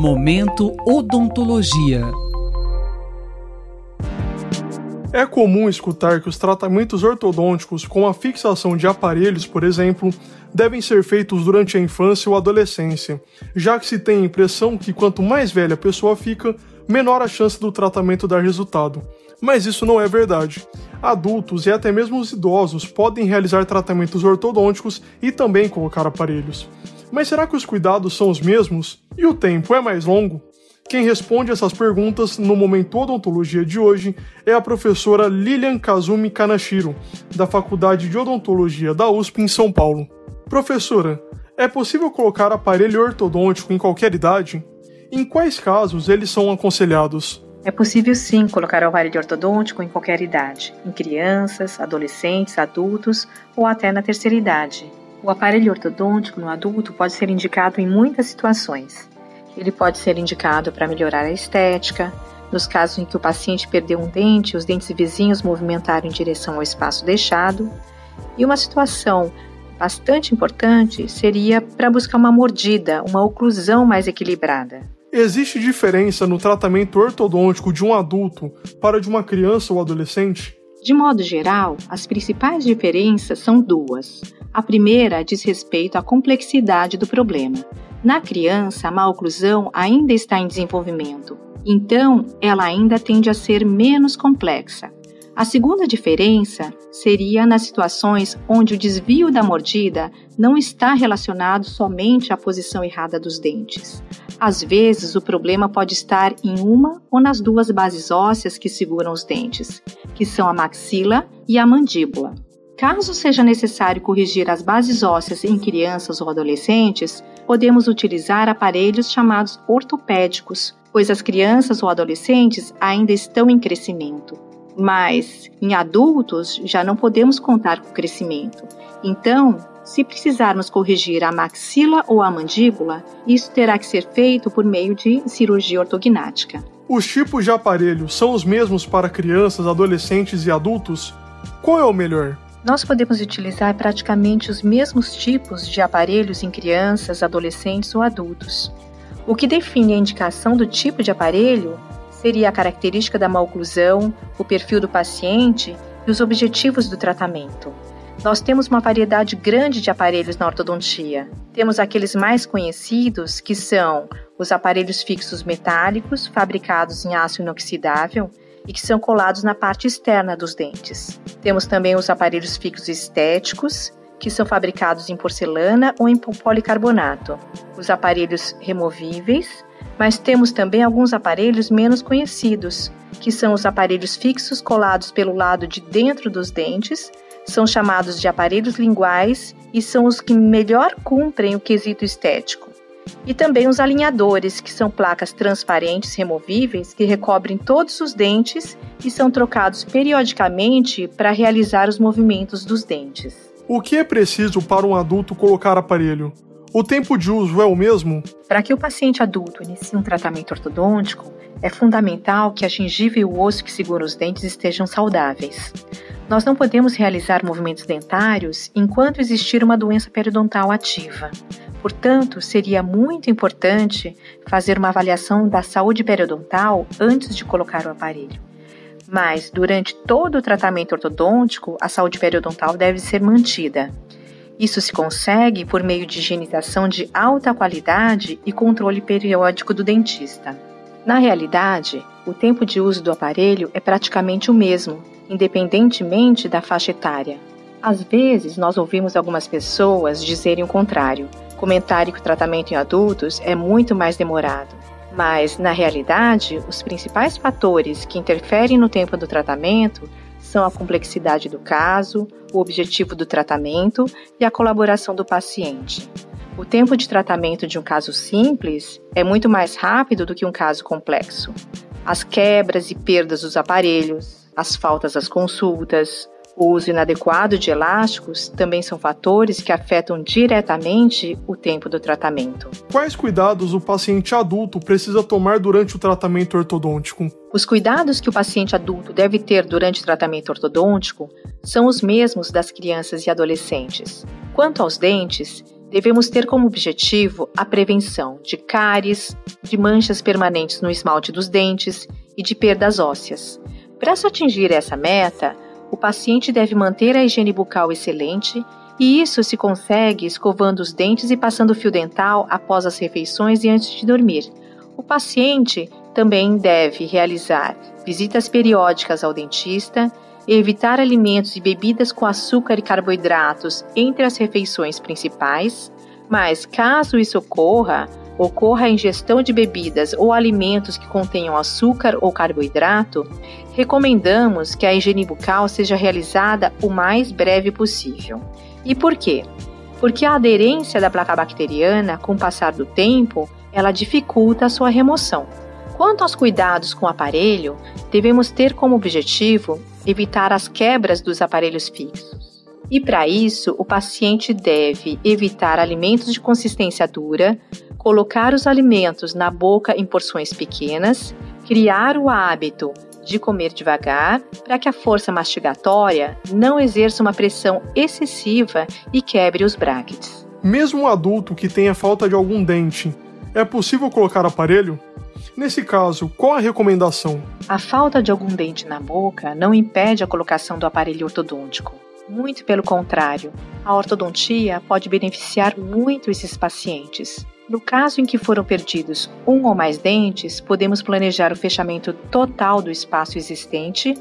Momento Odontologia. É comum escutar que os tratamentos ortodônticos, com a fixação de aparelhos, por exemplo, devem ser feitos durante a infância ou adolescência, já que se tem a impressão que quanto mais velha a pessoa fica, menor a chance do tratamento dar resultado. Mas isso não é verdade. Adultos e até mesmo os idosos podem realizar tratamentos ortodônticos e também colocar aparelhos. Mas será que os cuidados são os mesmos? E o tempo é mais longo? Quem responde essas perguntas no Momento Odontologia de hoje é a professora Lilian Kazumi Kanashiro, da Faculdade de Odontologia da USP em São Paulo. Professora, é possível colocar aparelho ortodôntico em qualquer idade? Em quais casos eles são aconselhados? É possível sim colocar o aparelho ortodôntico em qualquer idade, em crianças, adolescentes, adultos ou até na terceira idade. O aparelho ortodôntico no adulto pode ser indicado em muitas situações. Ele pode ser indicado para melhorar a estética, nos casos em que o paciente perdeu um dente e os dentes vizinhos movimentaram em direção ao espaço deixado. E uma situação bastante importante seria para buscar uma mordida, uma oclusão mais equilibrada. Existe diferença no tratamento ortodôntico de um adulto para de uma criança ou adolescente? De modo geral, as principais diferenças são duas. A primeira diz respeito à complexidade do problema. Na criança, a maloclusão ainda está em desenvolvimento, então ela ainda tende a ser menos complexa. A segunda diferença seria nas situações onde o desvio da mordida não está relacionado somente à posição errada dos dentes. Às vezes, o problema pode estar em uma ou nas duas bases ósseas que seguram os dentes, que são a maxila e a mandíbula. Caso seja necessário corrigir as bases ósseas em crianças ou adolescentes, podemos utilizar aparelhos chamados ortopédicos, pois as crianças ou adolescentes ainda estão em crescimento mas em adultos já não podemos contar com crescimento. Então, se precisarmos corrigir a maxila ou a mandíbula, isso terá que ser feito por meio de cirurgia ortognática. Os tipos de aparelhos são os mesmos para crianças, adolescentes e adultos? Qual é o melhor? Nós podemos utilizar praticamente os mesmos tipos de aparelhos em crianças, adolescentes ou adultos. O que define a indicação do tipo de aparelho seria a característica da maloclusão, o perfil do paciente e os objetivos do tratamento. Nós temos uma variedade grande de aparelhos na ortodontia. Temos aqueles mais conhecidos, que são os aparelhos fixos metálicos, fabricados em aço inoxidável e que são colados na parte externa dos dentes. Temos também os aparelhos fixos estéticos, que são fabricados em porcelana ou em policarbonato. Os aparelhos removíveis, mas temos também alguns aparelhos menos conhecidos, que são os aparelhos fixos colados pelo lado de dentro dos dentes, são chamados de aparelhos linguais e são os que melhor cumprem o quesito estético. E também os alinhadores, que são placas transparentes removíveis que recobrem todos os dentes e são trocados periodicamente para realizar os movimentos dos dentes. O que é preciso para um adulto colocar aparelho? O tempo de uso é o mesmo? Para que o paciente adulto inicie um tratamento ortodôntico, é fundamental que a gengiva e o osso que segura os dentes estejam saudáveis. Nós não podemos realizar movimentos dentários enquanto existir uma doença periodontal ativa. Portanto, seria muito importante fazer uma avaliação da saúde periodontal antes de colocar o aparelho. Mas, durante todo o tratamento ortodôntico, a saúde periodontal deve ser mantida. Isso se consegue por meio de higienização de alta qualidade e controle periódico do dentista. Na realidade, o tempo de uso do aparelho é praticamente o mesmo, independentemente da faixa etária. Às vezes, nós ouvimos algumas pessoas dizerem o contrário, comentarem que o tratamento em adultos é muito mais demorado. Mas, na realidade, os principais fatores que interferem no tempo do tratamento são a complexidade do caso, o objetivo do tratamento e a colaboração do paciente. O tempo de tratamento de um caso simples é muito mais rápido do que um caso complexo. As quebras e perdas dos aparelhos, as faltas às consultas, o uso inadequado de elásticos também são fatores que afetam diretamente o tempo do tratamento. Quais cuidados o paciente adulto precisa tomar durante o tratamento ortodôntico? Os cuidados que o paciente adulto deve ter durante o tratamento ortodôntico são os mesmos das crianças e adolescentes. Quanto aos dentes, devemos ter como objetivo a prevenção de cáries, de manchas permanentes no esmalte dos dentes e de perdas ósseas. Para se atingir essa meta, o paciente deve manter a higiene bucal excelente e isso se consegue escovando os dentes e passando fio dental após as refeições e antes de dormir. O paciente também deve realizar visitas periódicas ao dentista, evitar alimentos e bebidas com açúcar e carboidratos entre as refeições principais, mas caso isso ocorra, ocorra a ingestão de bebidas ou alimentos que contenham açúcar ou carboidrato, recomendamos que a higiene bucal seja realizada o mais breve possível. E por quê? Porque a aderência da placa bacteriana, com o passar do tempo, ela dificulta a sua remoção. Quanto aos cuidados com o aparelho, devemos ter como objetivo evitar as quebras dos aparelhos fixos. E para isso, o paciente deve evitar alimentos de consistência dura, colocar os alimentos na boca em porções pequenas, criar o hábito de comer devagar para que a força mastigatória não exerça uma pressão excessiva e quebre os brackets. Mesmo um adulto que tenha falta de algum dente, é possível colocar aparelho? Nesse caso, qual a recomendação? A falta de algum dente na boca não impede a colocação do aparelho ortodôntico. Muito pelo contrário, a ortodontia pode beneficiar muito esses pacientes. No caso em que foram perdidos um ou mais dentes, podemos planejar o fechamento total do espaço existente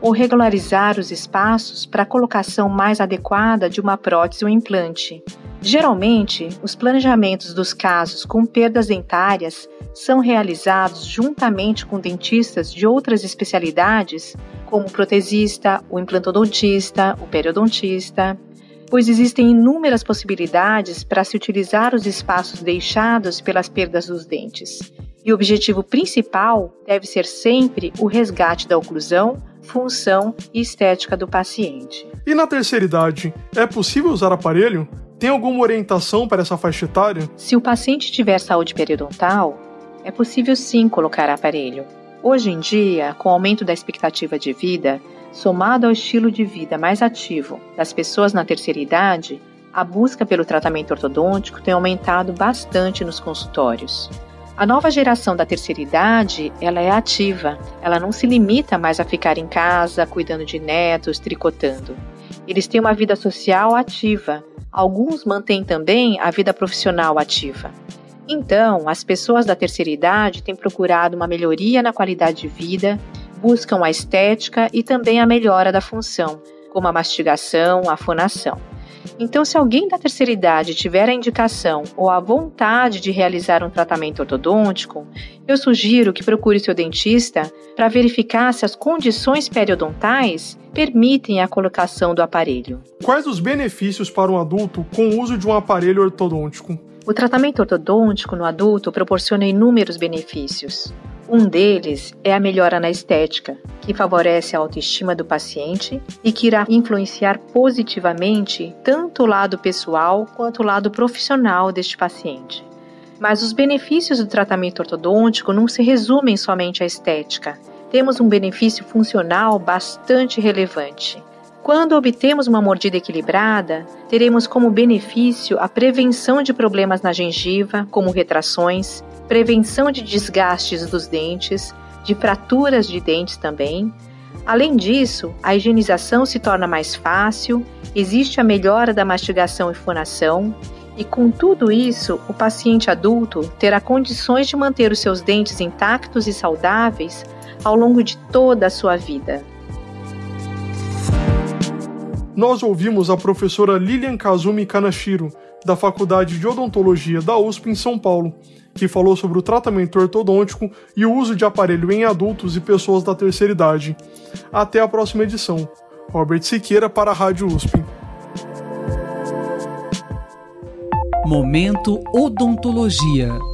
ou regularizar os espaços para a colocação mais adequada de uma prótese ou implante. Geralmente, os planejamentos dos casos com perdas dentárias são realizados juntamente com dentistas de outras especialidades, como o protesista, o implantodontista, o periodontista, pois existem inúmeras possibilidades para se utilizar os espaços deixados pelas perdas dos dentes. E o objetivo principal deve ser sempre o resgate da oclusão, função e estética do paciente. E na terceira idade, é possível usar aparelho? Tem alguma orientação para essa faixa etária? Se o paciente tiver saúde periodontal, é possível sim colocar aparelho. Hoje em dia, com o aumento da expectativa de vida, somado ao estilo de vida mais ativo das pessoas na terceira idade, a busca pelo tratamento ortodôntico tem aumentado bastante nos consultórios. A nova geração da terceira idade, ela é ativa. Ela não se limita mais a ficar em casa, cuidando de netos, tricotando. Eles têm uma vida social ativa. Alguns mantêm também a vida profissional ativa. Então, as pessoas da terceira idade têm procurado uma melhoria na qualidade de vida, buscam a estética e também a melhora da função, como a mastigação, a fonação. Então, se alguém da terceira idade tiver a indicação ou a vontade de realizar um tratamento ortodôntico, eu sugiro que procure seu dentista para verificar se as condições periodontais permitem a colocação do aparelho. Quais os benefícios para um adulto com o uso de um aparelho ortodôntico? O tratamento ortodôntico no adulto proporciona inúmeros benefícios. Um deles é a melhora na estética, que favorece a autoestima do paciente e que irá influenciar positivamente tanto o lado pessoal quanto o lado profissional deste paciente. Mas os benefícios do tratamento ortodôntico não se resumem somente à estética. Temos um benefício funcional bastante relevante quando obtemos uma mordida equilibrada, teremos como benefício a prevenção de problemas na gengiva, como retrações, prevenção de desgastes dos dentes, de fraturas de dentes também. Além disso, a higienização se torna mais fácil, existe a melhora da mastigação e fonação, e com tudo isso, o paciente adulto terá condições de manter os seus dentes intactos e saudáveis ao longo de toda a sua vida nós ouvimos a professora Lilian Kazumi Kanashiro, da Faculdade de Odontologia da USP em São Paulo, que falou sobre o tratamento ortodôntico e o uso de aparelho em adultos e pessoas da terceira idade. Até a próxima edição. Robert Siqueira para a Rádio USP. Momento Odontologia.